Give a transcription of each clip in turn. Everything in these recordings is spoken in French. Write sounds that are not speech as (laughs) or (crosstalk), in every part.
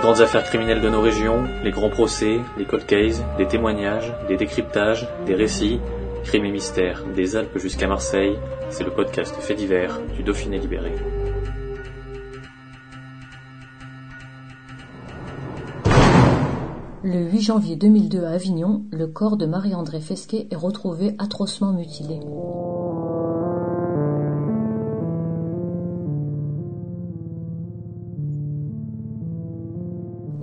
Les grandes affaires criminelles de nos régions, les grands procès, les cold cases, des témoignages, des décryptages, des récits, crimes et mystères, des Alpes jusqu'à Marseille, c'est le podcast Fait divers du Dauphiné libéré. Le 8 janvier 2002 à Avignon, le corps de Marie-André Fesquet est retrouvé atrocement mutilé.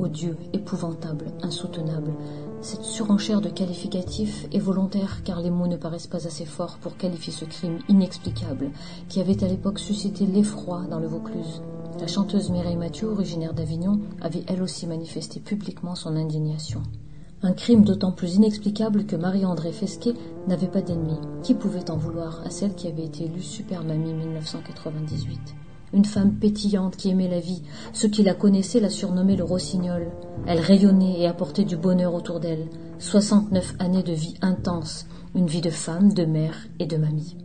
Odieux, épouvantable, insoutenable, cette surenchère de qualificatifs est volontaire car les mots ne paraissent pas assez forts pour qualifier ce crime inexplicable qui avait à l'époque suscité l'effroi dans le Vaucluse. La chanteuse Mireille Mathieu, originaire d'Avignon, avait elle aussi manifesté publiquement son indignation. Un crime d'autant plus inexplicable que Marie-André Fesquet n'avait pas d'ennemi. Qui pouvait en vouloir à celle qui avait été élue Super Mamie 1998 Une femme pétillante qui aimait la vie. Ceux qui la connaissaient la surnommaient le rossignol. Elle rayonnait et apportait du bonheur autour d'elle. 69 années de vie intense, une vie de femme, de mère et de mamie.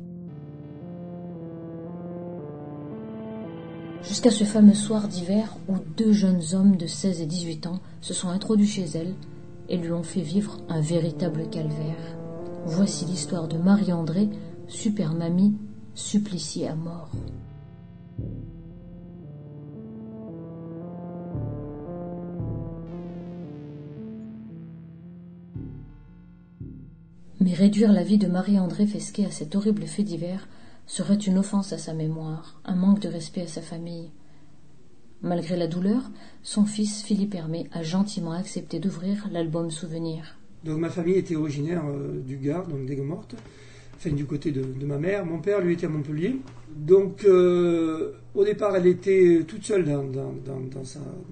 Jusqu'à ce fameux soir d'hiver où deux jeunes hommes de 16 et 18 ans se sont introduits chez elle et lui ont fait vivre un véritable calvaire. Voici l'histoire de Marie-André, super mamie, suppliciée à mort. Mais réduire la vie de Marie-André Fesquet à cet horrible fait divers serait une offense à sa mémoire, un manque de respect à sa famille. Malgré la douleur, son fils Philippe Hermé a gentiment accepté d'ouvrir l'album Souvenir. Donc ma famille était originaire euh, du Gard, donc d'Aigues-Mortes, enfin du côté de, ma mère. Mon père, lui, était à Montpellier. Donc euh, au départ, elle était toute seule dans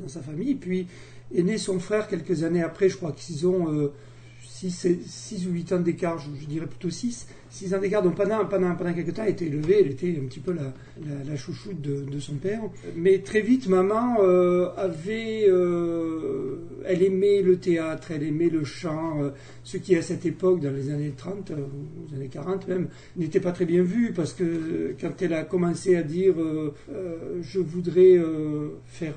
sa famille. Puis est né son frère quelques années après, je crois qu'ils ont... Euh, 6, ou 8 ans d'écart, je, dirais plutôt 6, 6 ans d'écart, donc pendant, pendant, pendant quelques temps, elle était élevée, elle était un petit peu la, la, chouchoute de, son père. Mais très vite, maman euh, avait... Euh, elle aimait le théâtre, elle aimait le chant, euh, ce qui à cette époque, dans les années 30, les années 40 même, n'était pas très bien vu, parce que quand elle a commencé à dire je voudrais faire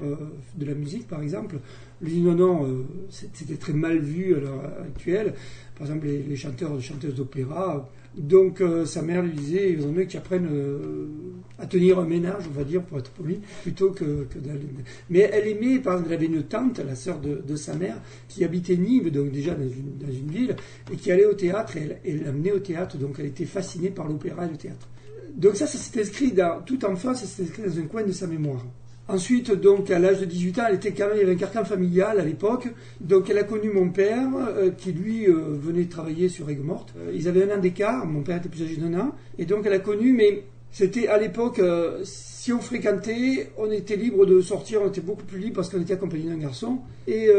de la musique, par exemple, lui dit non, non, c'était très mal vu à l'heure actuelle. Par exemple, les, chanteurs, les chanteuses d'opéra. Donc, euh, sa mère lui disait il vaut mieux qu'il apprenne euh, à tenir un ménage, on va dire, pour être poli, plutôt que, d'aller. Mais elle aimait, par exemple, elle avait une tante, la sœur de, sa mère, qui habitait Nîmes, donc déjà dans une, ville, et qui allait au théâtre, et elle l'amenait au théâtre, donc elle était fascinée par l'opéra et le théâtre. Donc, ça, ça s'est inscrit dans, tout enfant, ça s'est inscrit dans un coin de sa mémoire. Ensuite, donc, à l'âge de 18 ans, elle était quand même, il y avait un carcan familial à l'époque. Donc, elle a connu mon père, euh, qui lui euh, venait travailler sur Aigues-Mortes. Euh, ils avaient un an d'écart, mon père était plus âgé d'un an. Et donc, elle a connu, mais c'était à l'époque, si on fréquentait, on était libre de sortir, on était beaucoup plus libre parce qu'on était accompagné d'un garçon. Et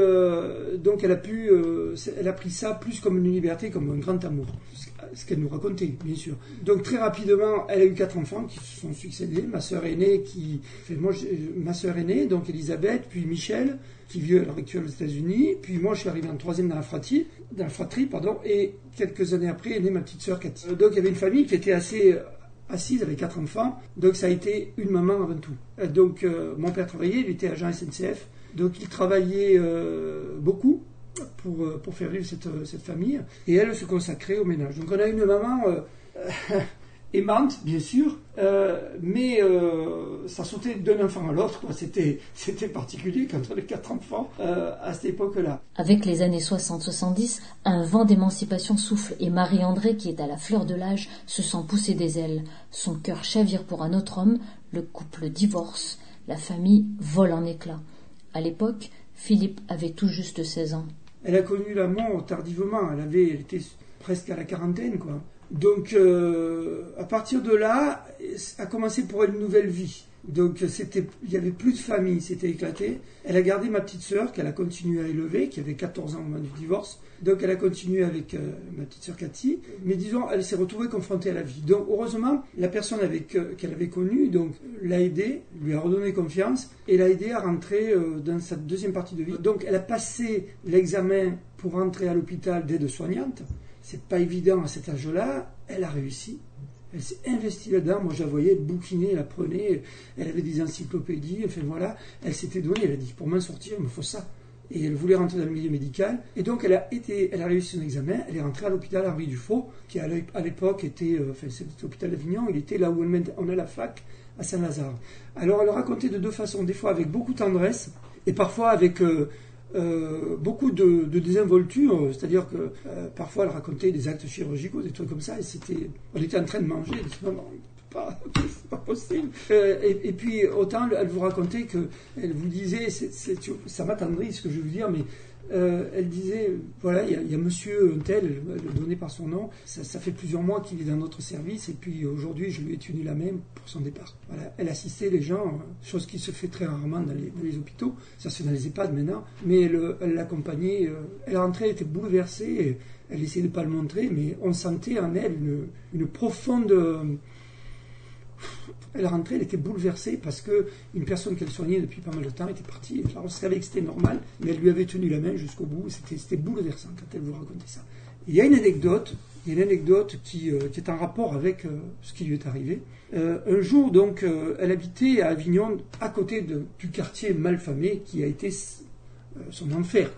donc, elle a pu, elle a pris ça plus comme une liberté, comme un grand amour ce qu'elle nous racontait, bien sûr. Donc très rapidement, elle a eu quatre enfants qui se sont succédés. Ma sœur aînée, qui, moi, ma sœur aînée, donc Elisabeth, puis Michel, qui vit à l'heure actuelle aux États-Unis. Puis moi, je suis arrivé en troisième dans la fratrie, dans la fratrie, pardon. Et quelques années après est née ma petite sœur Cathy. Euh, donc il y avait une famille qui était assez euh, assise avec quatre enfants. Donc ça a été une maman avant tout. Euh, donc mon père travaillait, il était agent SNCF. Donc il travaillait beaucoup pour, euh, pour faire vivre cette, euh, cette, famille. Et elle se consacrait au ménage. Donc on a une maman euh, (laughs) aimante, bien sûr, mais ça sautait d'un enfant à l'autre. C'était, (laughs) c'était particulier quand on avait quatre enfants à cette époque-là. Avec les années 60-70, un vent d'émancipation souffle et Marie-André, qui est à la fleur de l'âge, se sent pousser des ailes. Son cœur chavire pour un autre homme, le couple divorce, la famille vole en éclats. À l'époque, Philippe avait tout juste 16 ans. Elle a connu la mort tardivement. Elle avait, elle était presque à la quarantaine, quoi. Donc, euh, à partir de là, a commencé pour elle une nouvelle vie. Donc, c'était, il n'y avait plus de famille, c'était éclaté. Elle a gardé ma petite sœur, qu'elle a continué à élever, qui avait 14 ans au moment du divorce. Donc, elle a continué avec euh, ma petite sœur Cathy. Mais disons, elle s'est retrouvée confrontée à la vie. Donc, heureusement, la personne avec, euh, qu'elle avait connue donc, l'a aidée, lui a redonné confiance et l'a aidée à rentrer dans sa deuxième partie de vie. Donc, elle a passé l'examen pour rentrer à l'hôpital d'aide-soignante. C'est pas évident à cet âge-là. Elle a réussi. Elle s'est investie là-dedans. Moi, je la voyais bouquiner, elle apprenait. Elle avait des encyclopédies. Enfin, voilà. Elle s'était donnée. Elle a dit Pour m'en sortir, il me faut ça. Et elle voulait rentrer dans le milieu médical. Et donc, elle a, été, elle a réussi son examen. Elle est rentrée à l'hôpital Henri Dufaux, qui à l'époque était. Euh, enfin, c'était l'hôpital d'Avignon. Il était là où on a la fac, à Saint-Lazare. Alors, elle le racontait de deux façons. Des fois avec beaucoup de tendresse. Et parfois avec. Euh, euh, beaucoup de, désinvolture, c'est-à-dire que euh, parfois elle racontait des actes chirurgicaux, des trucs comme ça, et c'était, on était en train de manger, non, (laughs) c'est pas possible. Euh, et, puis autant elle vous racontait que, elle vous disait, ça m'attendrit ce que je veux dire, mais euh, elle disait, voilà, il y, a monsieur tel, elle donné par son nom, ça, fait plusieurs mois qu'il est dans notre service, et puis aujourd'hui, je lui ai tenu la même pour son départ. Elle assistait les gens, euh, chose qui se fait très rarement dans les, hôpitaux, ça se fait dans les EHPAD maintenant, mais elle, l'accompagnait, euh, elle rentrait, elle était bouleversée, elle essayait de ne pas le montrer, mais on sentait en elle une profonde elle rentrait, elle était bouleversée parce que une personne qu'elle soignait depuis pas mal de temps était partie. on savait que c'était normal, mais elle lui avait tenu la main jusqu'au bout. C'était bouleversant quand elle vous racontait ça. il y a une anecdote, il y a anecdote qui, euh, est en rapport avec euh, ce qui lui est arrivé. Euh, un jour, donc, elle habitait à Avignon, à côté du quartier malfamé qui a été son enfer.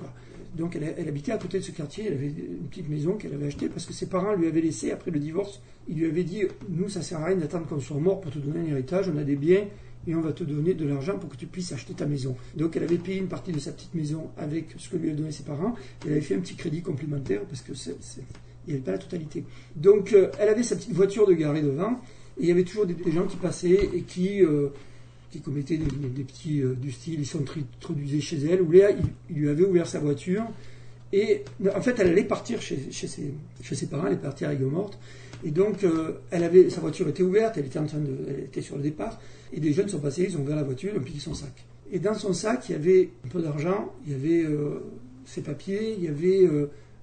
Donc elle, habitait à côté de ce quartier, elle avait une petite maison qu'elle avait achetée parce que ses parents lui avaient laissé après le divorce. Il lui avait dit Nous, ça sert à rien d'attendre qu'on soit mort pour te donner un héritage, on a des biens et on va te donner de l'argent pour que tu puisses acheter ta maison. Donc elle avait payé une partie de sa petite maison avec ce que lui avaient donné ses parents. Elle avait fait un petit crédit complémentaire parce que n'y avait pas la totalité. Donc euh, elle avait sa petite voiture de garée devant et il y avait toujours des, gens qui passaient et qui. Euh, qui commettait des, petits euh, du style, ils s'introduisaient chez elle, où Léa, il, lui avait ouvert sa voiture, et en fait, elle allait partir chez, ses, chez ses, parents, elle est partie à Rigue morte, et donc euh, elle avait, sa voiture était ouverte, elle était, en train de, était sur le départ, et des jeunes sont passés, ils ont ouvert la voiture, ils ont piqué son sac. Et dans son sac, il y avait un peu d'argent, il y avait euh, ses papiers, il y avait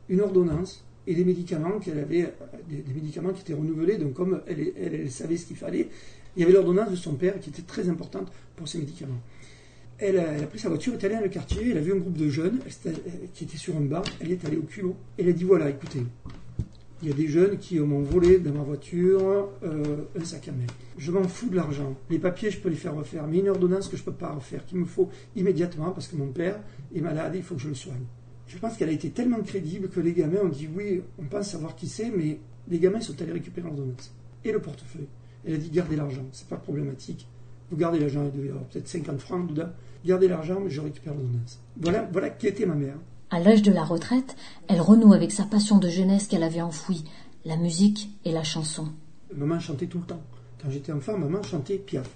une ordonnance, et des médicaments qu'elle avait, des, médicaments qui étaient renouvelés, donc comme elle, elle savait ce qu'il fallait, il y avait l'ordonnance de son père qui était très importante pour ses médicaments. Elle a, pris sa voiture, est allée dans le quartier, elle a vu un groupe de jeunes qui étaient sur un banc, elle est allée au culot. Elle a dit voilà, écoutez, il y a des jeunes qui m'ont volé dans ma voiture euh, un sac à main. Je m'en fous de l'argent. Les papiers, je peux les faire refaire, mais une ordonnance que je ne peux pas refaire, qu'il me faut immédiatement parce que mon père est malade et il faut que je le soigne. Je pense qu'elle a été tellement crédible que les gamins ont dit oui, on pense savoir qui c'est, mais les gamins sont allés récupérer l'ordonnance et le portefeuille. Elle a dit gardez l'argent, c'est pas problématique. Vous gardez l'argent, il devait y avoir peut-être 50 francs dedans. Gardez l'argent, mais je récupère l'ordonnance. Voilà, voilà qui était ma mère. À l'âge de la retraite, elle renoue avec sa passion de jeunesse qu'elle avait enfouie, la musique et la chanson. Maman chantait tout le temps. Quand j'étais enfant, maman chantait Piaf.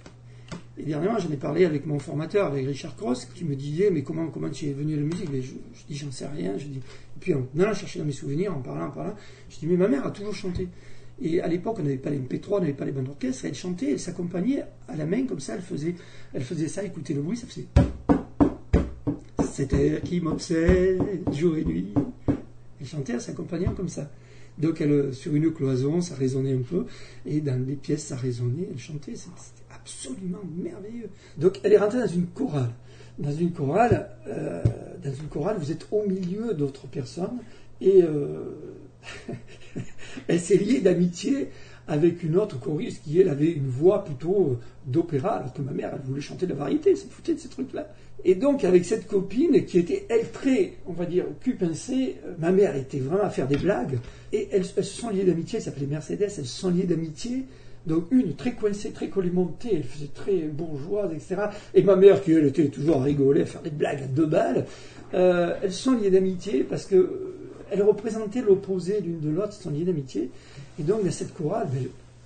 Et dernièrement, j'en ai parlé avec mon formateur, avec Richard Cross, qui me disait Mais comment, comment tu es venu à la musique? Je, je, dis J'en sais rien. Je dis, et puis en allant chercher dans mes souvenirs, en parlant, en parlant, je dis Mais ma mère a toujours chanté. Et à l'époque, on n'avait pas les MP3, on n'avait pas les bandes orchestres. Elle chantait, elle s'accompagnait à la main comme ça. Elle faisait, elle faisait ça, écoutez le bruit, ça faisait. C'était qui m'obsède jour et nuit. Elle chantait en s'accompagnant comme ça. Donc, elle, sur une cloison, ça résonnait un peu. Et dans les pièces, ça résonnait. Elle chantait. C'était absolument merveilleux. Donc, elle est rentrée dans une chorale. Dans une chorale, euh, dans une chorale, vous êtes au milieu d'autres personnes. Et. Euh, (laughs) elle s'est liée d'amitié avec une autre choriste qui, elle, avait une voix plutôt euh, d'opéra, alors que ma mère, elle voulait chanter de la variété, elle foutait de ces trucs-là. Et donc, avec cette copine qui était, elle, très, on va dire, cul euh, ma mère était vraiment à faire des blagues, et elles, se sont liées d'amitié, elle s'appelait Mercedes, elles se sont liées d'amitié, donc une très coincée, très colimentée, elle faisait très bourgeoise, etc. Et ma mère, qui elle était toujours à rigoler, à faire des blagues à deux balles, euh, elles sont liées d'amitié parce que elle représentait l'opposé l'une de l'autre, son lien d'amitié. Et donc, dans cette chorale, ben,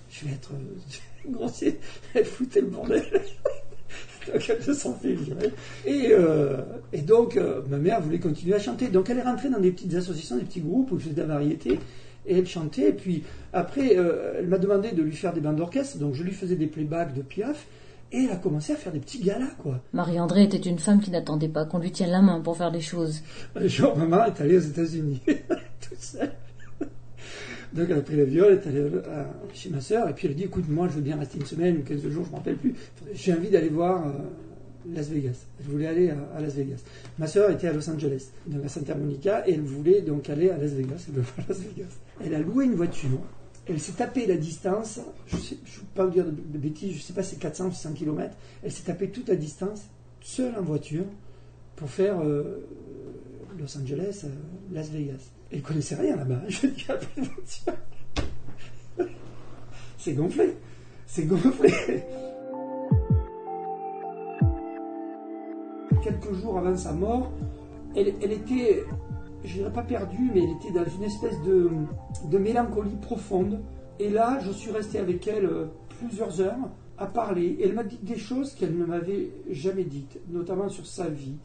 je vais être euh, (laughs) grossier, elle foutait le bordel. (laughs) donc, elle se sentait virée. Et, euh, et donc, euh, ma mère voulait continuer à chanter. Donc, elle est rentrée dans des petites associations, des petits groupes où je faisais de la variété. et elle chantait. Et puis après, elle m'a demandé de lui faire des bandes d'orchestre, donc je lui faisais des playbacks de Piaf. Et elle a commencé à faire des petits galas, quoi. Marie-André était une femme qui n'attendait pas qu'on lui tienne la main pour faire des choses. Un jour, maman est allée aux États-Unis, (laughs) toute seule. Donc elle a pris l'avion, elle est allée euh, chez ma sœur, et puis elle a dit écoute, moi je veux bien rester une semaine ou 15 jours, je ne me rappelle plus. J'ai envie d'aller voir euh, Las Vegas. Elle voulait aller à, Las Vegas. Ma sœur était à Los Angeles, dans la Santa Monica, et elle voulait donc aller à Las Vegas. Elle veut voir Las Vegas. Elle a loué une voiture. Elle s'est tapée la distance, je ne vais pas vous dire de, bêtises, je ne sais pas, c'est 400 ou 600 km. Elle s'est tapée toute la distance, seule en voiture, pour faire euh, Los Angeles, Las Vegas. Elle ne connaissait rien là-bas. (laughs) Je dis après, c'est gonflé. C'est gonflé. Quelques jours avant sa mort, elle, était, je dirais pas perdue, mais elle était dans une espèce de, de mélancolie profonde. Et là, je suis resté avec elle euh, plusieurs heures à parler. Elle m'a dit des choses qu'elle ne m'avait jamais dites, notamment sur sa vie,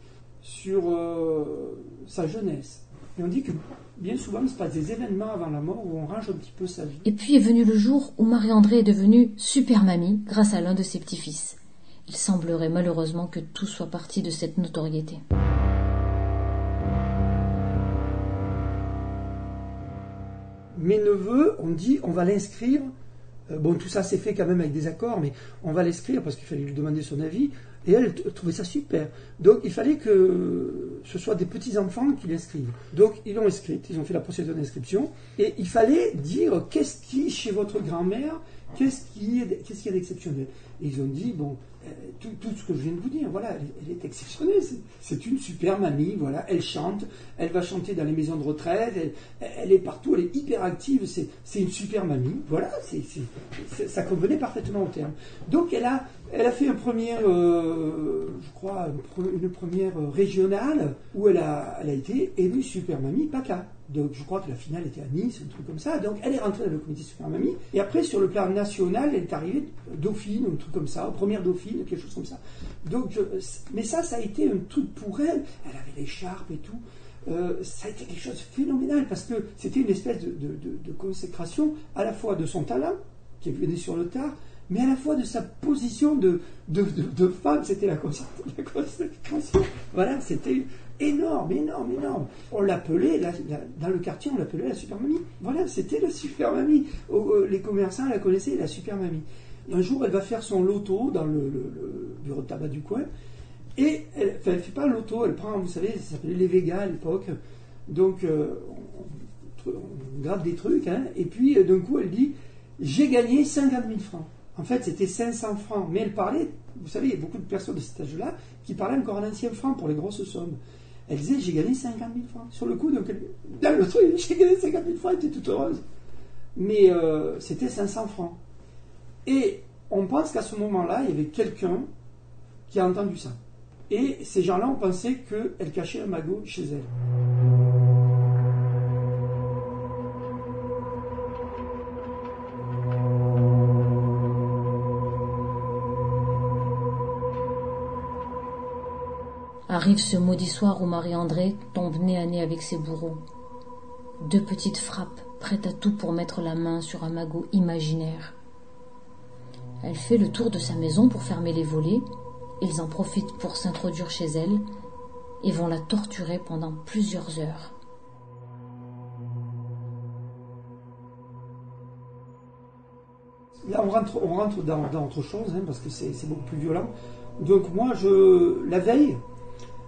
sur euh, sa jeunesse. Et on dit que bien souvent, il se passe des événements avant la mort où on range un petit peu sa vie. Et puis est venu le jour où Marie-André est devenue super mamie grâce à l'un de ses petits-fils. Il semblerait malheureusement que tout soit parti de cette notoriété. Mes neveux ont dit on va l'inscrire. Euh, bon, tout ça s'est fait quand même avec des accords, mais on va l'inscrire parce qu'il fallait lui demander son avis. Et elle trouvait ça super. Donc il fallait que ce soit des petits-enfants qui l'inscrivent. Donc ils l'ont inscrite, ils ont fait la procédure d'inscription. Et il fallait dire qu'est-ce qui, chez votre grand-mère, qu'est-ce qui est, d'exceptionnel. Et ils ont dit, bon, euh, tout, ce que je viens de vous dire, voilà, elle, est exceptionnelle. C'est une super mamie, voilà, elle chante, elle va chanter dans les maisons de retraite, elle, est partout, elle est hyper active, c'est une super mamie, voilà, ça convenait parfaitement au terme. Donc elle a, fait un premier, euh, je crois, une, première régionale où elle a, elle a été élue super mamie PACA. Donc je crois que la finale était à Nice, un truc comme ça. Donc elle est rentrée dans le comité Super Mamie. Et après, sur le plan national, elle est arrivée dauphine, un truc comme ça, première dauphine, quelque chose comme ça. Donc, mais ça, ça a été un truc pour elle. Elle avait l'écharpe et tout. Euh, ça a été quelque chose de phénoménal parce que c'était une espèce de, consécration à la fois de son talent, qui est venu sur le tard, mais à la fois de sa position de, femme, c'était la consécration. Voilà, c'était énorme, énorme, énorme. On l'appelait, dans le quartier, on l'appelait la super mamie. Voilà, c'était la super mamie. Les commerçants la connaissaient, la super mamie. Un jour, elle va faire son loto dans le, bureau de tabac du coin. Et elle ne fait pas loto, elle prend, vous savez, ça s'appelait les Vegas à l'époque. Donc, euh, on, grave des trucs. Hein. et puis, euh, d'un coup, elle dit J'ai gagné 50 000 francs. En fait, c'était 500 francs. Mais elle parlait, vous savez, il y a beaucoup de personnes de cet âge-là qui parlaient encore en ancien franc pour les grosses sommes. Elle disait J'ai gagné 50 000 francs. Sur le coup, donc, dans le truc, j'ai gagné 50 000 francs, elle était toute heureuse. Mais euh, c'était 500 francs. Et on pense qu'à ce moment-là, il y avait quelqu'un qui a entendu ça. Et ces gens-là ont pensé qu'elle cachait un magot chez elle. Arrive ce maudit soir où Marie-André tombe nez à nez avec ses bourreaux. Deux petites frappes, prêtes à tout pour mettre la main sur un magot imaginaire. Elle fait le tour de sa maison pour fermer les volets. Ils en profitent pour s'introduire chez elle et vont la torturer pendant plusieurs heures. Là, on rentre, dans, autre chose, hein, parce que c'est beaucoup plus violent. Donc moi, je, la veille,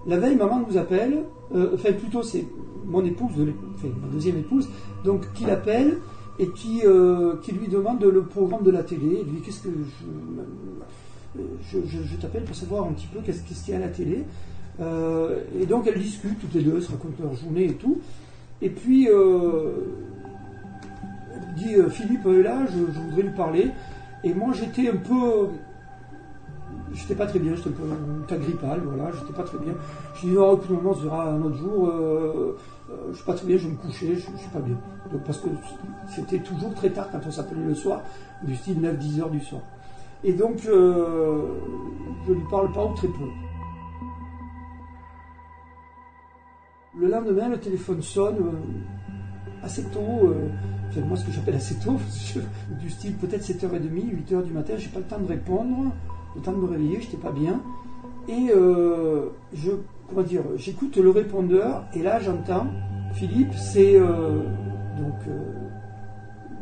la veille, maman nous appelle, euh, enfin plutôt c'est mon épouse, ma deuxième épouse, donc qui l'appelle et qui, euh, qui lui demande le programme de la télé. lui, qu'est-ce que je, je, t'appelle pour savoir un petit peu qu'est-ce qu'il y a à la télé. Euh, et donc elles discutent toutes les deux, se racontent leur journée et tout. Et puis elle dit Philippe est là, je voudrais lui parler. Et moi j'étais un peu j'étais pas très bien, j'étais un un grippal, voilà, j'étais pas très bien. Je dis non, écoute, on se verra un autre jour, euh, euh, je suis pas très bien, je vais me coucher, je, suis pas bien. Parce que c'était toujours très tard quand on s'appelait le soir, du style 9-10 heures du soir. Et donc, euh, je lui parle pas ou très peu. Le lendemain, le téléphone sonne. assez tôt, enfin, moi ce que j'appelle assez tôt, (laughs) du style peut-être 7h30, 8h du matin, j'ai pas le temps de répondre, le temps de me réveiller, j'étais pas bien. Et je, comment dire, j'écoute le répondeur et là j'entends Philippe, c'est donc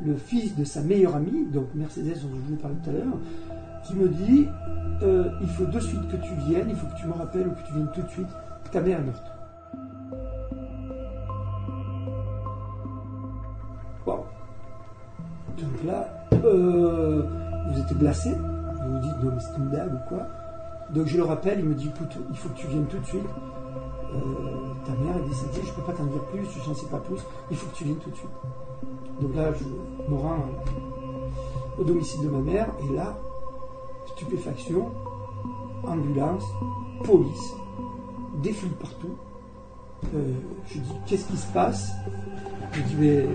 le fils de sa meilleure amie, donc Mercedes dont je vous ai parlé tout à l'heure, qui me dit euh, il faut de suite que tu viennes, il faut que tu me rappelles ou que tu viennes tout de suite, ta mère est morte. Wow. Donc là, euh, vous êtes glacé, non ou quoi. Donc je le rappelle, il me dit écoute, il faut que tu viennes tout de suite. Euh, ta mère est décédée, je peux pas t'en dire plus, je n'en sais pas plus, il faut que tu viennes tout de suite. Donc là, je me rends au domicile de ma mère, et là, stupéfaction, ambulance, police, défile partout. Euh, je dis, qu'est-ce qui se passe? Je dis, mais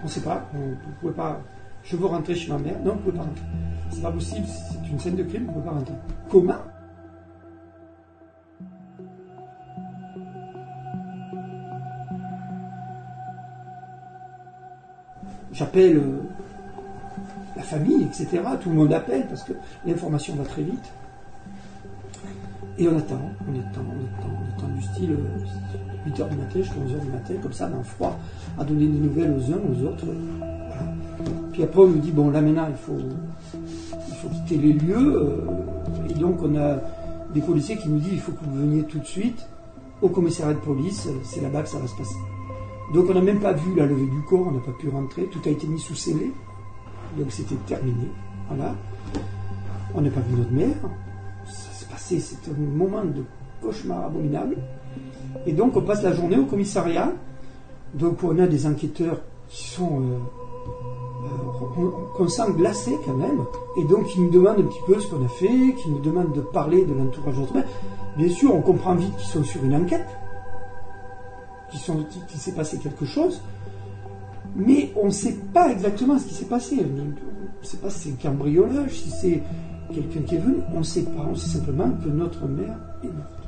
on ne sait pas, on ne pouvait pas. Je veux rentrer chez ma mère. Non, on ne pouvez pas rentrer. C'est pas possible, c'est une scène de crime, on peut pas rentrer. Comment j'appelle euh, la famille, etc. Tout le monde appelle parce que l'information va très vite. Et on attend, on attend, on attend, on attend du style 8h euh, du matin jusqu'à 11h du matin, comme ça, dans le froid, à donner des nouvelles aux uns, aux autres. Puis après, on nous dit, bon, là maintenant, il faut, faut quitter les lieux. Euh, et donc, on a des policiers qui nous disent, il faut que vous veniez tout de suite au commissariat de police, c'est là-bas que ça va se passer. Donc on n'a même pas vu la levée du corps, on n'a pas pu rentrer, tout a été mis sous scellé. Donc c'était terminé. Voilà. On n'a pas vu notre mère. Ça s'est passé, c'était un moment de cauchemar abominable. Et donc on passe la journée au commissariat. Donc on a des enquêteurs qui sont euh, qu'on sent glacés quand même, et donc qui nous demandent un petit peu ce qu'on a fait, qui nous demandent de parler de l'entourage de notre mère. Bien sûr, on comprend vite qu'ils sont sur une enquête, qu'il s'est passé quelque chose, mais on ne sait pas exactement ce qui s'est passé. On ne sait pas si c'est un cambriolage, si c'est quelqu'un qui est venu, on ne sait pas. On sait simplement que notre mère est morte.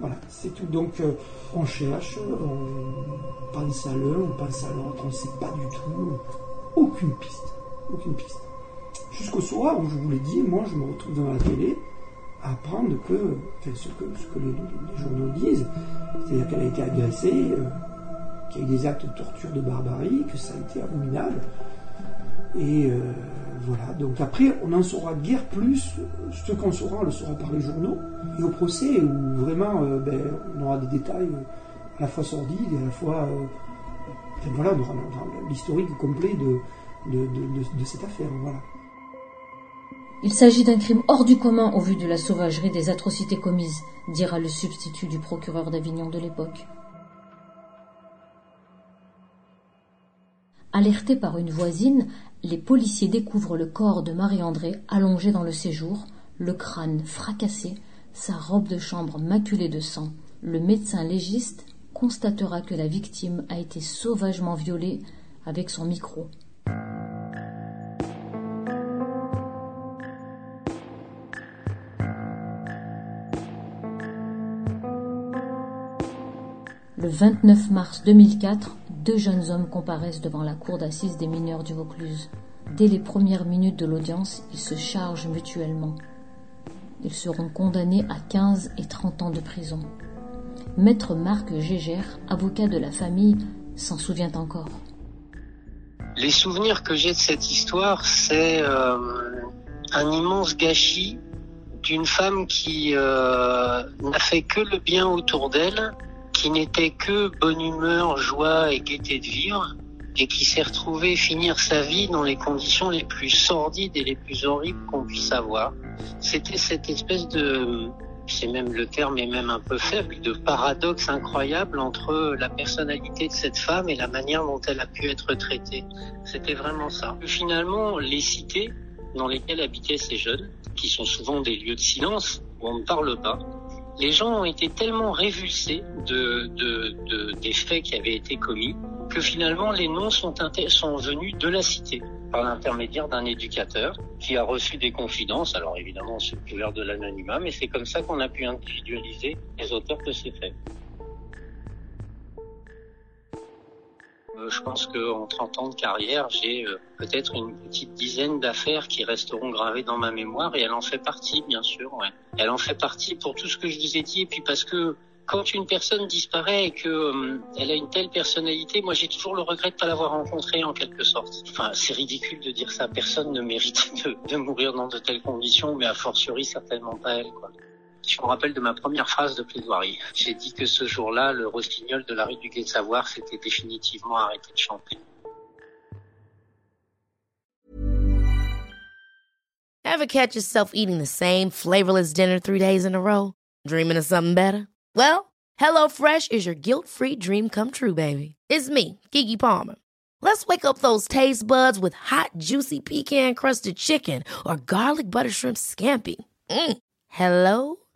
Voilà, c'est tout. Donc euh, on cherche, on pense à l'un, on pense à l'autre, on ne sait pas du tout. Aucune piste. Aucune piste. Jusqu'au soir où je vous l'ai dit, moi je me retrouve dans la télé apprendre que, ce que, les, journaux disent, c'est-à-dire qu'elle a été agressée, euh, qu'il y a eu des actes de torture, de barbarie, que ça a été abominable. Et euh, voilà, donc après, on n'en saura guère plus. Ce qu'on saura, on le saura par les journaux. Et au procès, où vraiment, euh, ben, on aura des détails à la fois sordides et à la fois. Voilà, l'historique complet de, cette affaire. Il s'agit d'un crime hors du commun au vu de la sauvagerie des atrocités commises, dira le substitut du procureur d'Avignon de l'époque. Alertés par une voisine, les policiers découvrent le corps de Marie-André allongé dans le séjour, le crâne fracassé, sa robe de chambre maculée de sang. Le médecin légiste constatera que la victime a été sauvagement violée avec son micro. Le 29 mars 2004, deux jeunes hommes comparaissent devant la cour d'assises des mineurs du Vaucluse. Dès les premières minutes de l'audience, ils se chargent mutuellement. Ils seront condamnés à 15 et 30 ans de prison. Maître Marc Gégère, avocat de la famille, s'en souvient encore. Les souvenirs que j'ai de cette histoire, c'est euh, un immense gâchis d'une femme qui euh, n'a fait que le bien autour d'elle qui n'était que bonne humeur, joie et gaieté de vivre, et qui s'est retrouvé finir sa vie dans les conditions les plus sordides et les plus horribles qu'on puisse avoir. C'était cette espèce de, c'est même le terme est même un peu faible, de paradoxe incroyable entre la personnalité de cette femme et la manière dont elle a pu être traitée. C'était vraiment ça. Finalement, les cités dans lesquelles habitaient ces jeunes, qui sont souvent des lieux de silence, où on ne parle pas, les gens ont été tellement révulsés de, des faits qui avaient été commis que finalement les noms sont, sont venus de la cité par l'intermédiaire d'un éducateur qui a reçu des confidences, alors évidemment sous couvert de l'anonymat, mais c'est comme ça qu'on a pu individualiser les auteurs de ces faits. Je pense qu'en 30 ans de carrière, j'ai peut-être une petite dizaine d'affaires qui resteront gravées dans ma mémoire et elle en fait partie, bien sûr. Ouais. Elle en fait partie pour tout ce que je vous ai dit et puis parce que quand une personne disparaît et que euh, elle a une telle personnalité, moi j'ai toujours le regret de pas l'avoir rencontrée en quelque sorte. Enfin, c'est ridicule de dire ça. Personne ne mérite (laughs) de, de, mourir dans de telles conditions, mais a fortiori certainement pas elle. Quoi. Je me rappelle de ma première phrase de plaidoirie. J'ai dit que ce jour-là, le rossignol de la rue du Guet de Savoir s'était définitivement arrêté de chanter. Ever catch yourself eating the same flavorless dinner three days in a row? Dreaming of something better? Well, HelloFresh is your guilt-free dream come true, baby. It's me, Kiki Palmer. Let's wake up those taste buds with hot, juicy pecan-crusted chicken or garlic butter shrimp scampi. Mm. Hello